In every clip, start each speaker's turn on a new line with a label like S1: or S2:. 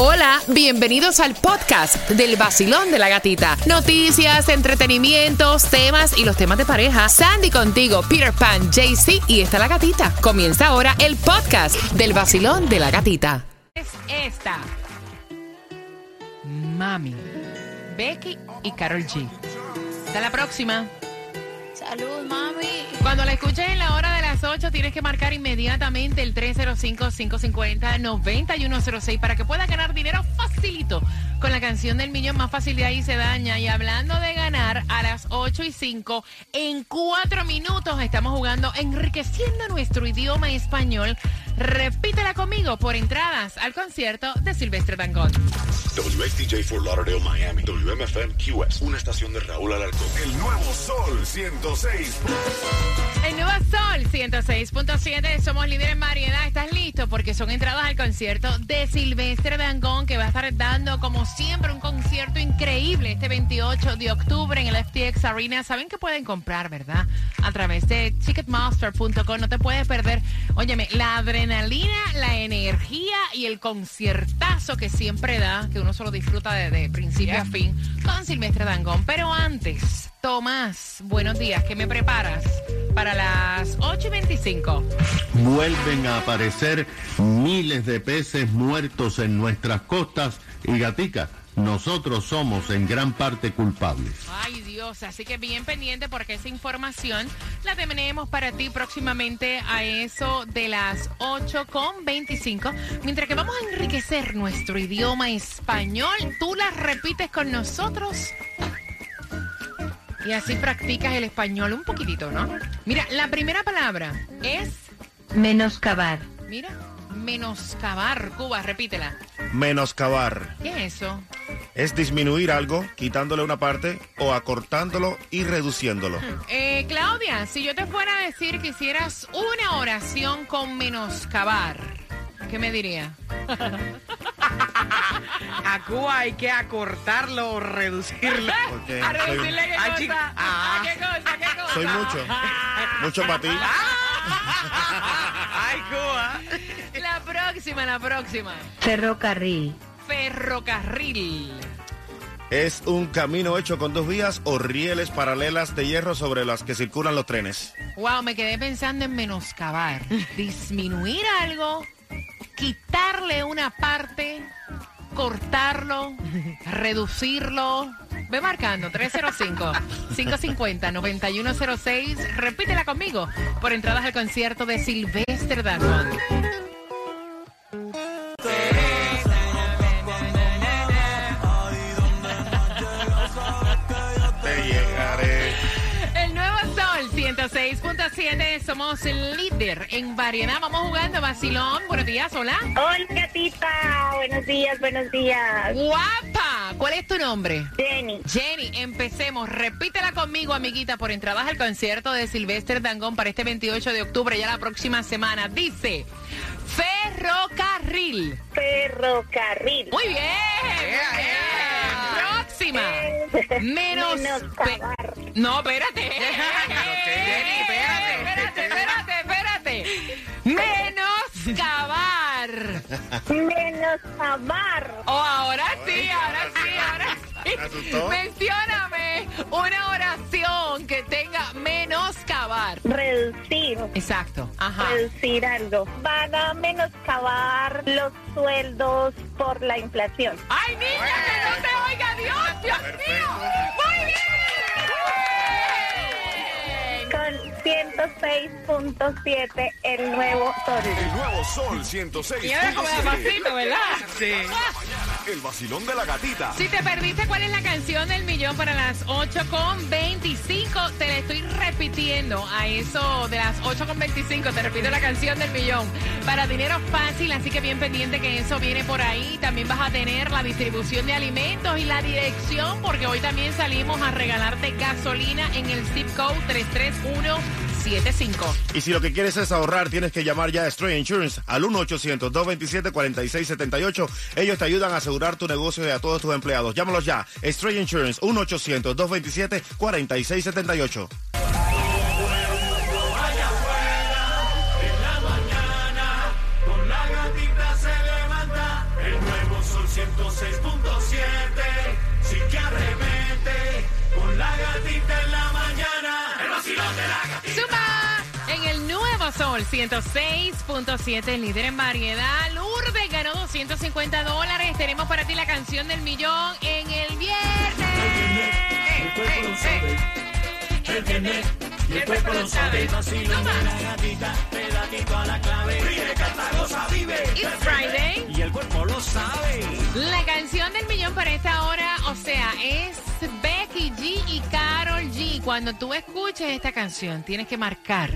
S1: Hola, bienvenidos al podcast del vacilón de la gatita. Noticias, entretenimientos, temas y los temas de pareja. Sandy contigo, Peter Pan, JC y está la gatita. Comienza ahora el podcast del vacilón de la gatita. Es esta. Mami, Becky y Carol G. Hasta la próxima.
S2: Salud, mami.
S1: Cuando la escuches en la hora de las 8, tienes que marcar inmediatamente el 305-550-9106 para que puedas ganar dinero facilito con la canción del millón más fácil de ahí se daña. Y hablando de ganar, a las 8 y 5, en 4 minutos estamos jugando enriqueciendo nuestro idioma español. Repítela conmigo por entradas al concierto de Silvestre Dangón.
S3: WSTJ for Lauderdale, Miami. WMFM QS. Una estación de Raúl Alarcón.
S4: El nuevo Sol 106.
S1: El nuevo Sol 106.7. Somos líderes en variedad. ¿Estás listo? Porque son entradas al concierto de Silvestre Dangón que va a estar dando como siempre un concierto increíble este 28 de octubre en el FTX Arena. Saben que pueden comprar, ¿verdad? A través de ticketmaster.com. No te puedes perder, óyeme, la adrenalina, la energía y el conciertazo que siempre da, que uno solo disfruta de, principio a fin con Silvestre Dangón. Pero antes, Tomás, buenos días, ¿qué me preparas? Para las 8 y 25.
S5: Vuelven a aparecer miles de peces muertos en nuestras costas y gatica. Nosotros somos en gran parte culpables.
S1: Ay Dios, así que bien pendiente porque esa información la tenemos para ti próximamente a eso de las 8 con 25. Mientras que vamos a enriquecer nuestro idioma español, tú la repites con nosotros. Y así practicas el español un poquitito, ¿no? Mira, la primera palabra es...
S2: Menoscabar.
S1: Mira, menoscabar. Cuba, repítela.
S6: Menoscabar.
S1: ¿Qué es eso?
S6: Es disminuir algo, quitándole una parte o acortándolo y reduciéndolo.
S1: Eh, Claudia, si yo te fuera a decir que hicieras una oración con menoscabar, ¿qué me diría?
S7: A Cuba hay que acortarlo o reducirlo.
S6: Porque
S1: ¿A
S6: soy,
S1: reducirle qué
S7: Ay,
S1: cosa?
S7: chica.
S1: ¿A qué cosa? ¿Qué cosa?
S6: soy mucho. Mucho para ti.
S7: Ay, Cuba.
S1: La próxima, la próxima.
S2: Ferrocarril.
S1: Ferrocarril.
S6: Es un camino hecho con dos vías o rieles paralelas de hierro sobre las que circulan los trenes.
S1: Wow, me quedé pensando en menoscabar. Disminuir algo, quitarle una parte, cortarlo, reducirlo. Ve marcando 305-550-9106. Repítela conmigo por entradas al concierto de Silvestre Dangond. 106.7. Somos el líder en variedad. Vamos jugando vacilón. Buenos días, hola.
S8: Hola, gatita. Buenos días, buenos días.
S1: Guapa. ¿Cuál es tu nombre?
S8: Jenny.
S1: Jenny, empecemos. Repítela conmigo, amiguita, por entradas al concierto de Silvestre Dangón para este 28 de octubre, ya la próxima semana. Dice, ferrocarril.
S8: Ferrocarril.
S1: Muy bien. muy bien. Próxima. Menos...
S8: Menoscabar.
S1: pe- No, espérate.
S7: Jenny,
S1: Menoscabar.
S8: Menoscabar.
S1: Oh, ahora sí, ahora sí, ahora sí. Mencióname una oración que tenga menoscabar.
S8: Reducir.
S1: Exacto. Ajá.
S8: Reducir algo. Van a menoscabar los sueldos por la inflación.
S1: ¡Ay, niña, que no te oiga Dios! ¡Dios mío! ¡Muy bien!
S8: Con 106.7 el nuevo sol.
S4: El nuevo Sol
S1: Y ahora como de
S4: 106.7.
S1: pasito, ¿verdad?
S7: Sí.
S4: El vacilón de la gatita.
S1: Si te perdiste cuál es la canción del millón para las 8 con 25, te la estoy repitiendo a eso de las 8 con 25. Te repito la canción del millón para dinero fácil, así que bien pendiente que eso viene por ahí. También vas a tener la distribución de alimentos y la dirección, porque hoy también salimos a regalarte gasolina en el zip code 33175.
S6: Y si lo que quieres es ahorrar, tienes que llamar ya a Stray Insurance al 1-800-227-4678. Ellos te ayudan a asegurar tu negocio y a todos tus empleados. Llámalos ya. Stray Insurance 1-800-227-4678.
S4: Sol
S1: 106.7, líder en variedad. Lourdes ganó 250 dólares. Tenemos para ti la canción del millón en el viernes.
S9: El cuerpo lo sabe. El viernes. Y el cuerpo lo sabe. La gatita. Pedatito a la clave. Ríe, canta, goza, vive.
S1: It's Friday.
S9: Y el cuerpo lo sabe.
S1: La canción del millón para esta hora, o sea, es Becky G y Carol G. Cuando tú escuches esta canción, tienes que marcar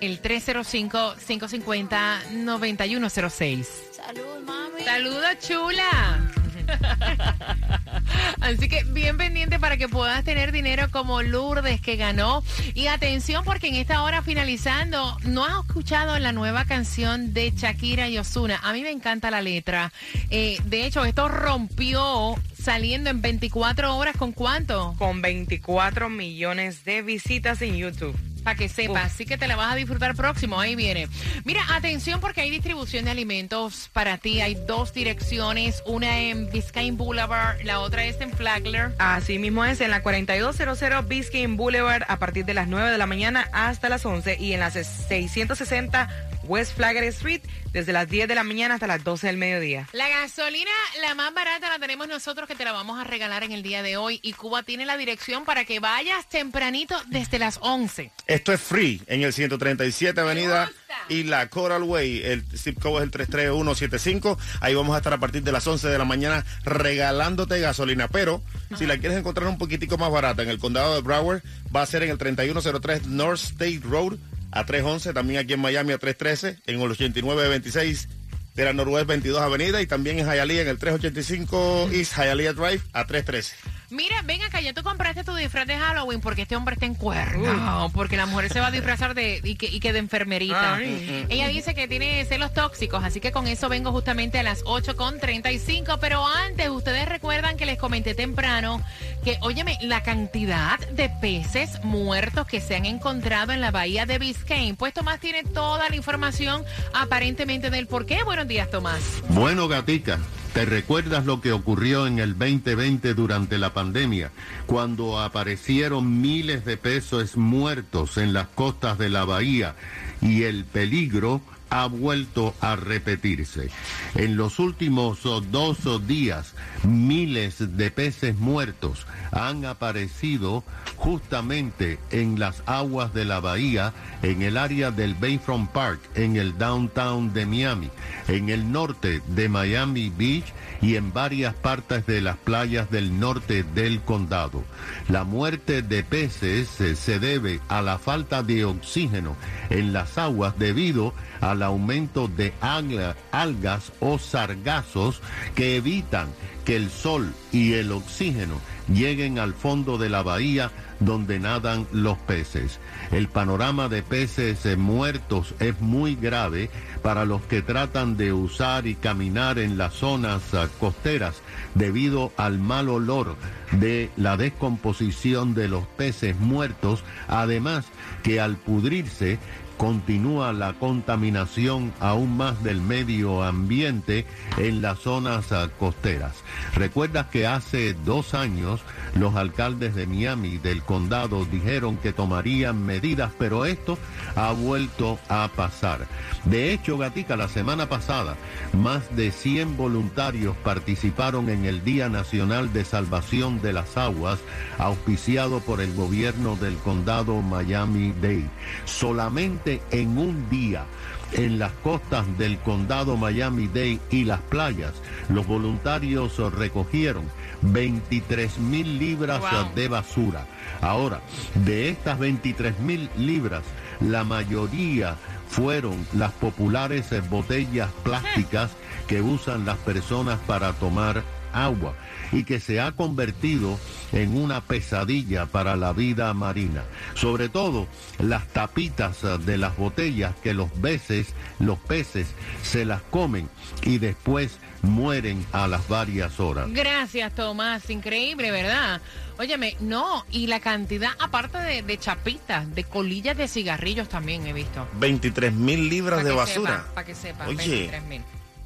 S1: el 305-550-9106.
S2: Salud, mami.
S1: Saludos, chula. Así que bien pendiente para que puedas tener dinero como Lourdes que ganó. Y atención porque en esta hora finalizando, no has escuchado la nueva canción de Shakira y Osuna. A mí me encanta la letra. Eh, de hecho, esto rompió saliendo en 24 horas con cuánto?
S7: Con 24 millones de visitas en YouTube.
S1: Para que sepas, así que te la vas a disfrutar próximo, ahí viene. Mira, atención porque hay distribución de alimentos para ti. Hay dos direcciones, una en Biscayne Boulevard, la otra es en Flagler.
S7: Así mismo es en la 4200 Biscayne Boulevard a partir de las 9 de la mañana hasta las 11 y en la 660 West Flagler Street desde las 10 de la mañana hasta las 12 del mediodía.
S1: La gasolina, la más barata, la tenemos nosotros que te la vamos a regalar en el día de hoy. Y Cuba tiene la dirección para que vayas tempranito desde las 11.
S6: Esto es free en el 137 Avenida y la Coral Way. El zip code es el 33175. Ahí vamos a estar a partir de las 11 de la mañana regalándote gasolina. Pero si la quieres encontrar un poquitico más barata en el condado de Broward, va a ser en el 3103 North State Road a 311. También aquí en Miami a 313. En el 8926 de la Northwest 22 Avenida. Y también en Hialeah en el 385 East Hialeah Drive a 313.
S1: Mira, ven acá, ya tú compraste tu disfraz de Halloween porque este hombre está en cuerno. Porque la mujer se va a disfrazar de y que, y que de enfermerita.
S7: Ay.
S1: Ella dice que tiene celos tóxicos, así que con eso vengo justamente a las 8.35. Pero antes, ustedes recuerdan que les comenté temprano que, óyeme, la cantidad de peces muertos que se han encontrado en la bahía de Biscayne. Pues Tomás tiene toda la información aparentemente del por qué. Buenos días, Tomás.
S5: Bueno, gatica, ¿te recuerdas lo que ocurrió en el 2020 durante la pandemia, cuando aparecieron miles de peces muertos en las costas de la bahía y el peligro ha vuelto a repetirse? En los últimos oh, dos oh, días, miles de peces muertos han aparecido justamente en las aguas de la bahía, en el área del Bayfront Park, en el downtown de Miami, en el norte de Miami Beach y en varias partes de las playas del norte del condado. La muerte de peces eh, se debe a la falta de oxígeno en las aguas debido al aumento de alga- algas o sargazos que evitan que el sol y el oxígeno lleguen al fondo de la bahía donde nadan los peces. El panorama de peces muertos es muy grave para los que tratan de usar y caminar en las zonas ah, costeras debido al mal olor de la descomposición de los peces muertos, además que al pudrirse continúa la contaminación aún más del medio ambiente en las zonas ah, costeras. Recuerdas que hace dos años los alcaldes de Miami del condado dijeron que tomarían medidas, pero esto ha vuelto a pasar. De hecho, Gatica, la semana pasada, más de 100 voluntarios participaron en el Día Nacional de Salvación de las Aguas, auspiciado por el gobierno del condado Miami-Dade. Solamente en un día en las costas del condado Miami-Dade y las playas, los voluntarios recogieron 23 mil libras
S1: Wow.
S5: de basura. Ahora, de estas 23 mil libras, la mayoría fueron las populares botellas plásticas que usan las personas para tomar agua y que se ha convertido en una pesadilla para la vida marina. Sobre todo las tapitas de las botellas que los peces, los peces se las comen y después mueren a las varias horas.
S1: Gracias, Tomás. Increíble, ¿verdad? Óyeme, no, y la cantidad, aparte de, de chapitas, de colillas de cigarrillos también he visto.
S6: 23 mil libras
S1: Pa'
S6: de basura.
S1: Para que sepa,
S6: Oye,
S1: 23 mil.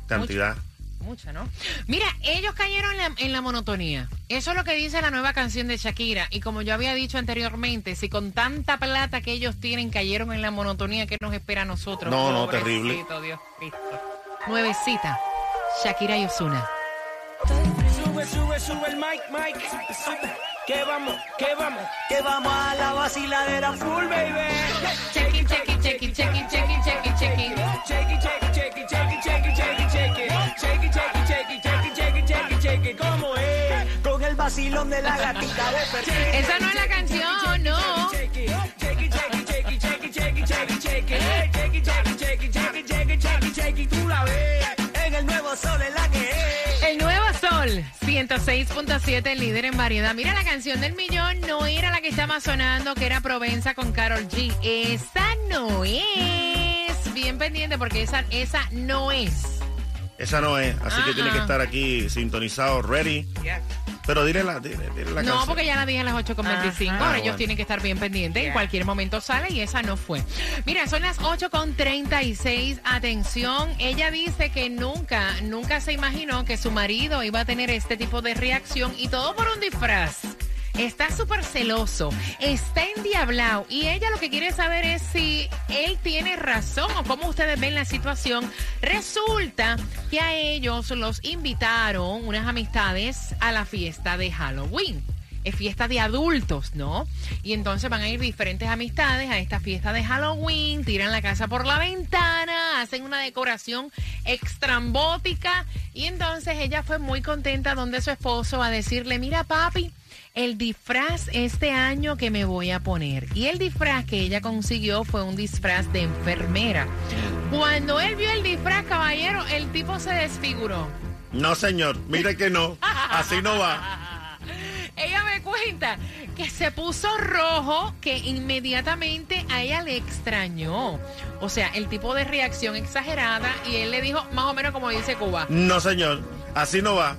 S6: Cantidad.
S1: Mucha, ¿no? Mira, ellos cayeron en la, en la monotonía. Eso es lo que dice la nueva canción de Shakira. Y como yo había dicho anteriormente, si con tanta plata que ellos tienen cayeron en la monotonía, ¿qué nos espera a nosotros?
S6: No, no, terrible.
S1: Dios Cristo. Nuevecita, Shakira y Osuna.
S9: Sube, sube, sube el mic, mic. Sube. Que vamos, que vamos, que vamos a la vaciladera full, baby.
S1: Check it, check it, check it, check it, check it, check it, check
S9: vacilón de la gatita de perfil.
S1: Esa no es la canción, no.
S9: El nuevo sol en la que es.
S1: El nuevo sol, 106.7, el líder en variedad. Mira, la canción del millón no era la que estaba sonando, que era Provenza con Carol G. Esa no es. Bien pendiente porque esa, esa no es.
S6: Esa no es, así que tiene que estar aquí sintonizado, ready. Pero dile la, dile, dile la
S1: No,
S6: canción.
S1: porque ya la dije a las 8.25.
S7: Ajá.
S1: Ahora
S6: Ah,
S1: ellos
S6: bueno.
S1: tienen que estar bien pendientes. En cualquier momento sale y esa no fue. Mira, son las 8.36. Atención, ella dice que nunca, nunca se imaginó que su marido iba a tener este tipo de reacción y todo por un disfraz. Está súper celoso, está endiablado y ella lo que quiere saber es si él tiene razón o cómo ustedes ven la situación. Resulta que a ellos los invitaron unas amistades a la fiesta de Halloween. Es fiesta de adultos, ¿no? Y entonces van a ir diferentes amistades a esta fiesta de Halloween, tiran la casa por la ventana, hacen una decoración extrambótica y entonces ella fue muy contenta donde su esposo a decirle, mira papi, el disfraz este año que me voy a poner. Y el disfraz que ella consiguió fue un disfraz de enfermera. Cuando él vio el disfraz, caballero, el tipo se desfiguró.
S6: No, señor, mire que no. Así no va.
S1: Ella me cuenta que se puso rojo, que inmediatamente a ella le extrañó. O sea, el tipo de reacción exagerada y él le dijo, más o menos como dice Cuba,
S6: No, señor, así no va.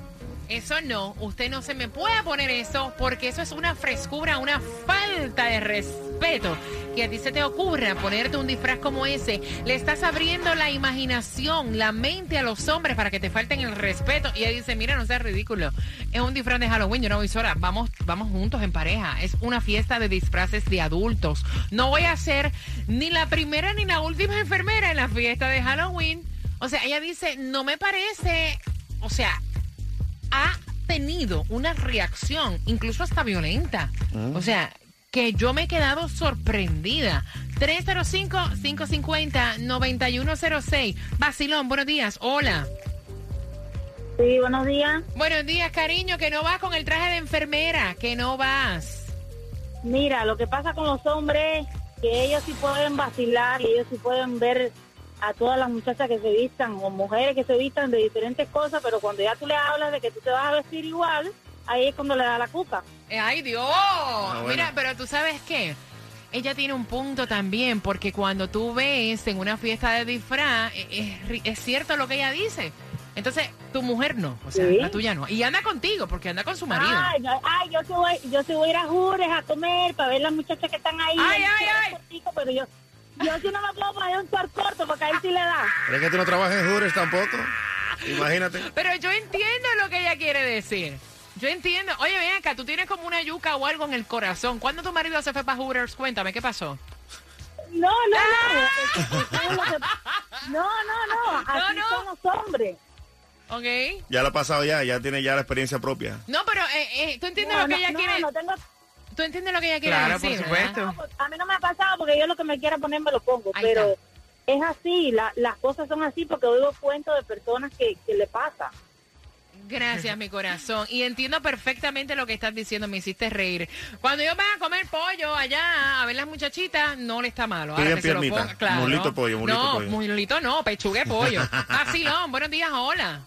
S1: Eso no, usted no se me puede poner eso porque eso es una frescura, una falta de respeto. Que a ti se te ocurra ponerte un disfraz como ese, le estás abriendo la imaginación, la mente a los hombres para que te falten el respeto. Y ella dice, mira, no seas ridículo. Es un disfraz de Halloween, yo no voy sola. Vamos, vamos juntos en pareja. Es una fiesta de disfraces de adultos. No voy a ser ni la primera ni la última enfermera en la fiesta de Halloween. O sea, ella dice, no me parece, o sea, ha tenido una reacción, incluso hasta violenta. O sea, que yo me he quedado sorprendida. 305-550-9106. Basilón, buenos días. Hola.
S8: Sí, buenos días.
S1: Buenos días, cariño, que no vas con el traje de enfermera, que no vas.
S8: Mira, lo que pasa con los hombres, que ellos sí pueden vacilar y ellos sí pueden ver a todas las muchachas que se vistan o mujeres que se vistan de diferentes cosas, pero cuando ya tú le hablas de que tú te vas a vestir igual, ahí es cuando le da la cuca.
S1: Eh, ¡Ay, Dios!
S6: bueno.
S1: Mira, pero tú sabes qué. Ella tiene un punto también, porque cuando tú ves en una fiesta de disfraz, es, ri- es cierto lo que ella dice. Entonces, tu mujer no, o sea,
S8: Sí.
S1: la tuya no. Y anda contigo, porque anda con su marido.
S8: Ay, no, ay, yo sí voy, yo sí voy a ir a Jures a comer para ver las muchachas que están ahí.
S1: Ay, ay, ay.
S8: cortico, pero yo, yo sí no me puedo poner un short corto porque ahí sí le da.
S6: ¿Crees que tú no trabajas en Jures tampoco? Imagínate.
S1: Pero yo entiendo lo que ella quiere decir. Yo entiendo. Oye, ven acá, tú tienes como una yuca o algo en el corazón. ¿Cuándo tu marido se fue para Hooters? Cuéntame, ¿qué pasó?
S8: No, no, no. Que- No, no, no. Así
S1: no.
S8: son los hombres.
S1: ¿Ok?
S6: Ya lo ha pasado ya, ya tiene ya la experiencia propia.
S1: No, pero eh, eh, tú entiendes
S8: No,
S1: lo que
S8: no,
S1: ella
S8: no,
S1: quiere.
S8: no tengo,
S1: Tú entiendes lo que ella quiere
S7: Claro,
S1: decir.
S7: por supuesto.
S8: no, pues, a mí no me ha pasado porque yo lo que me quiera poner me lo pongo,
S1: Ahí
S8: pero
S1: está.
S8: es así, la- las cosas son así porque oigo cuentos de personas que, que le pasa.
S1: Gracias, mi corazón. Y entiendo perfectamente lo que estás diciendo, me hiciste reír. Cuando yo vaya a comer pollo allá a ver las muchachitas, no le está malo. Ahora que se lo
S6: piernita.
S1: ponga, claro.
S6: Mulito pollo, mulito
S1: no,
S6: pollo.
S1: mulito no, pechugue pollo. Vacilón, buenos días, hola.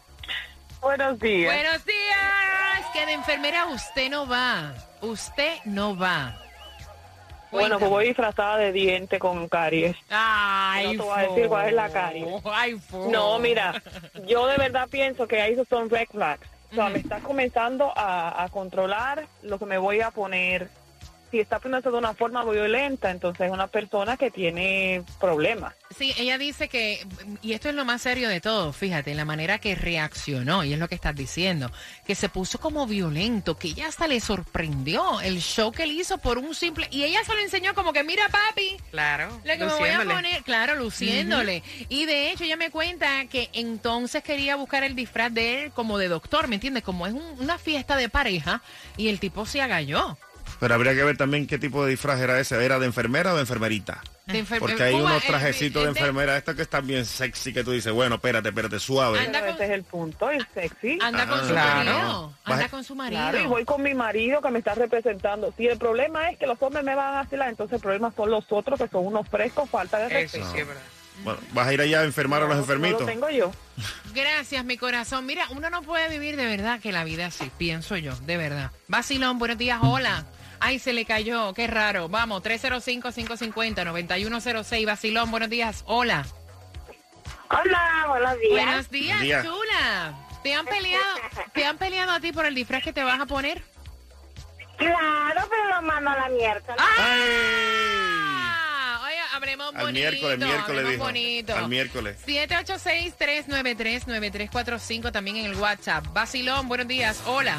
S10: Buenos días.
S1: Buenos días. Que de enfermera usted no va. Usted no va.
S10: Bueno, pues voy disfrazada de diente con caries.
S1: Ay,
S10: No te voy a decir cuál es la caries.
S1: Ay.
S10: No, mira, yo de verdad pienso que esos son red flags. O sea, me está comenzando a, a controlar lo que me voy a poner. Si está actuando de una forma violenta, entonces es una persona que tiene problemas.
S1: Sí, ella dice que, y esto es lo más serio de todo, fíjate, la manera que reaccionó, y es lo que estás diciendo, que se puso como violento, que ella hasta le sorprendió el show que él hizo por un simple, y ella se lo enseñó como que, mira papi,
S7: Claro.
S1: lo que me voy a
S7: luciéndole.
S1: poner, claro, luciéndole. Y de hecho ella me cuenta que entonces quería buscar el disfraz de él como de doctor, ¿me entiendes? Como es un- una fiesta de pareja, y el tipo se agalló.
S6: Pero habría que ver también qué tipo de disfraz era ese. ¿Era de enfermera o de enfermerita?
S1: De enfer-
S6: Porque hay
S1: Cuba,
S6: unos trajecitos de
S1: de-
S6: enfermera, estos que están bien sexy, que tú dices, bueno, espérate, espérate, suave.
S1: Anda
S10: Pero
S1: con-
S10: ese es el punto, el sexy.
S1: Anda con su
S7: claro.
S1: marido, anda con su marido.
S10: Claro, y voy con mi marido que me está representando. Si el problema es que los hombres me van a vacilar, entonces el problema son los otros que son unos frescos, falta de
S7: Eso
S10: respeto.
S7: sí es verdad.
S6: Bueno, ¿vas a ir allá a enfermar a los enfermitos?
S10: No lo tengo yo.
S1: Gracias, mi corazón. Mira, uno no puede vivir de verdad que la vida así, pienso yo, de verdad. Vacilón, buenos días, hola. Ay, se le cayó, qué raro. Vamos, 305-550-9106. Vacilón, buenos días, hola.
S8: Hola, buenos días.
S1: Buenos días,
S6: Buen día.
S1: chula. ¿Te han peleado, te han peleado a ti por el disfraz que te vas a poner?
S8: Claro, pero lo mando a la miércoles.
S1: Ah, oye, hablemos
S6: Al
S1: bonito.
S6: miércoles, miércoles
S1: hablemos
S6: dijo.
S1: bonito.
S6: Al miércoles.
S1: 786-393-9345 también en el WhatsApp. Vacilón, buenos días, hola.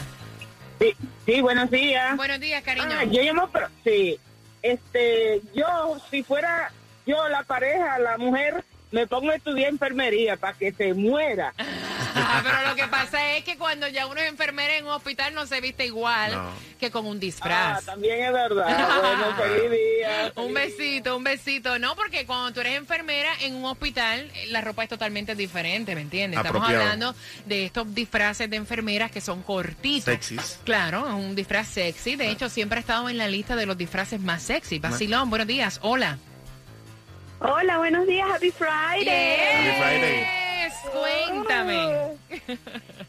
S8: Sí, sí, buenos días.
S1: Buenos días, cariño.
S8: Ah, yo llamo, pero, sí. Este, yo, si fuera yo la pareja, la mujer, me pongo a estudiar enfermería para que se muera.
S1: Ah, pero lo que pasa es que cuando ya uno es enfermera en un hospital no se viste igual
S6: No.
S1: que con un
S8: Ah,
S1: disfraz.
S8: también es verdad. Bueno, feliz día.
S1: un besito, un besito. No, porque cuando tú eres enfermera en un hospital, eh, la ropa es totalmente diferente, ¿me entiendes? Estamos
S6: Apropiado.
S1: hablando de estos disfraces de enfermeras que son cortitos.
S6: Sexys.
S1: Claro, es un disfraz sexy. De hecho, siempre ha estado en la lista de los disfraces más sexy. Vacilón, buenos días. Hola.
S10: Hola, buenos días, Happy Friday.
S1: Yes,
S6: Friday.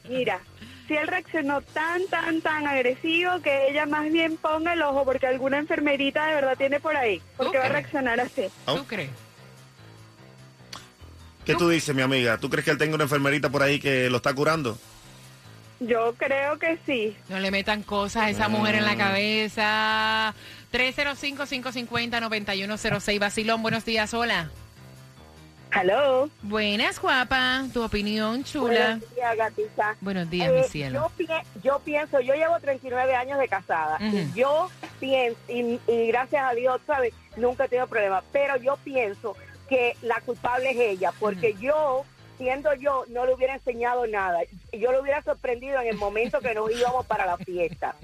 S10: Mira, si él reaccionó tan, tan, tan agresivo que ella más bien ponga el ojo porque alguna enfermerita de verdad tiene por ahí. Porque va a reaccionar así.
S6: Oh.
S1: ¿Tú crees?
S6: ¿Qué tú dices, mi amiga? ¿Tú crees que él tenga una enfermerita por ahí que lo está curando?
S10: Yo creo que sí.
S1: No le metan cosas a esa mujer en la cabeza. 305-550-9106. Vacilón, buenos días, hola.
S10: Hello.
S1: Buenas, guapa. Tu opinión, chula.
S8: Buenos días, gatita.
S1: Buenos días,
S8: Eh,
S1: mi cielo.
S8: Yo, pi- yo pienso, yo llevo 39 años de casada y yo pienso, y, y gracias a Dios, ¿sabes? Nunca he tenido problema, pero yo pienso que la culpable es ella, porque yo, siendo yo, no le hubiera enseñado nada. Yo le hubiera sorprendido en el momento que nos íbamos para la fiesta.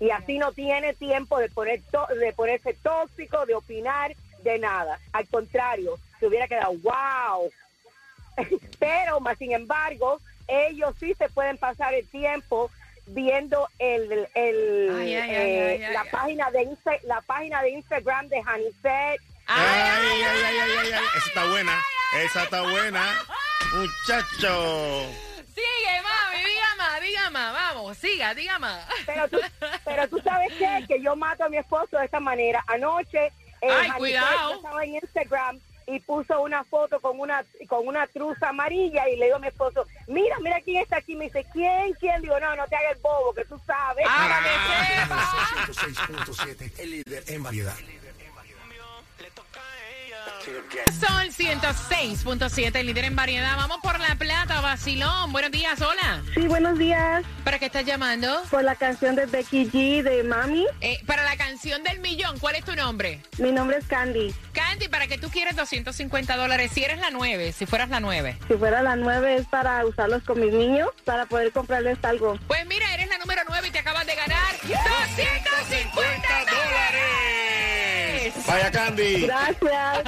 S8: Y así no tiene tiempo de, poner to- de ponerse tóxico, de opinar, de nada. Al contrario, se hubiera quedado, wow, pero más sin embargo ellos sí se pueden pasar el tiempo viendo el, el,
S1: Ay, ay,
S8: eh,
S1: ay, ay,
S8: la
S1: ay.
S8: página de Insta- la página de Instagram de Hanisset
S6: Ay, ay, ay, ay, ay, ay. Esa está buena. Esa está buena. Muchacho.
S1: Sigue, mami, diga más, diga más. Vamos, siga, diga más.
S8: pero tú, pero tú sabes qué? que yo mato a mi esposo de esta manera anoche eh,
S1: Ay,
S8: Hanisset
S1: cuidado.
S8: estaba en Instagram y puso una foto con una con una truza amarilla y le digo a mi esposo mira mira quién está aquí me dice quién quién digo no no te hagas el bobo que tú sabes.
S9: 106.7, el líder en variedad.
S1: Sol 106.7, líder en variedad. Vamos por la plata, vacilón. Buenos días, hola.
S10: Sí, buenos días.
S1: ¿Para qué estás llamando?
S10: Por la canción de Becky G de Mami.
S1: Eh, para la canción del millón, ¿cuál es tu nombre?
S10: Mi nombre es Candy.
S1: Candy, ¿para qué tú quieres 250 dólares? Si eres la 9, si fueras la 9.
S10: Si fuera la nueve es para usarlos con mis niños, para poder comprarles algo.
S1: Pues mira, eres la número 9 y te acabas de ganar 250 dólares.
S6: Vaya Candy.
S10: Gracias.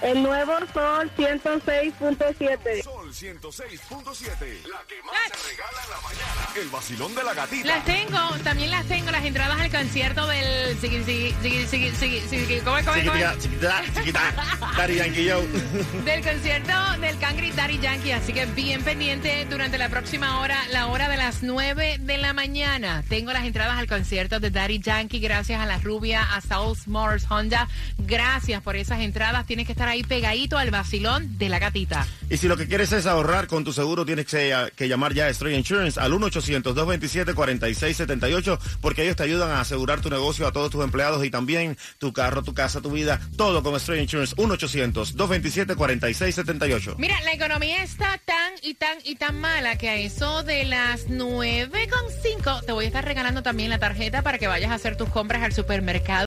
S10: El nuevo Sol 106.7.
S4: Sol 106.7. La que más se regala en la mañana. El vacilón de la gatita.
S1: Las tengo, también las tengo, las entradas al concierto del... Sigui, sigui, ¿Cómo es?
S6: Chiquita, chiquita. Daddy Yankee Joe.
S1: del concierto del Cangri Daddy Yankee. Así que bien pendiente durante la próxima hora, la hora de las 9 de la mañana. Tengo las entradas al concierto de Daddy Yankee gracias a la rubia, a South Motors Honda. Gracias por esas entradas. Tienes que estar ahí pegadito al vacilón de la gatita.
S6: Y si lo que quieres es ahorrar con tu seguro, tienes que, que llamar ya a Stray Insurance al 1 800 1-800-227-4678, porque ellos te ayudan a asegurar tu negocio a todos tus empleados y también tu carro, tu casa, tu vida, todo con Straight Insurance. 1-800-227-4678.
S1: Mira, la economía está tan y tan y tan mala que a eso de las 9.5 te voy a estar regalando también la tarjeta para que vayas a hacer tus compras al supermercado.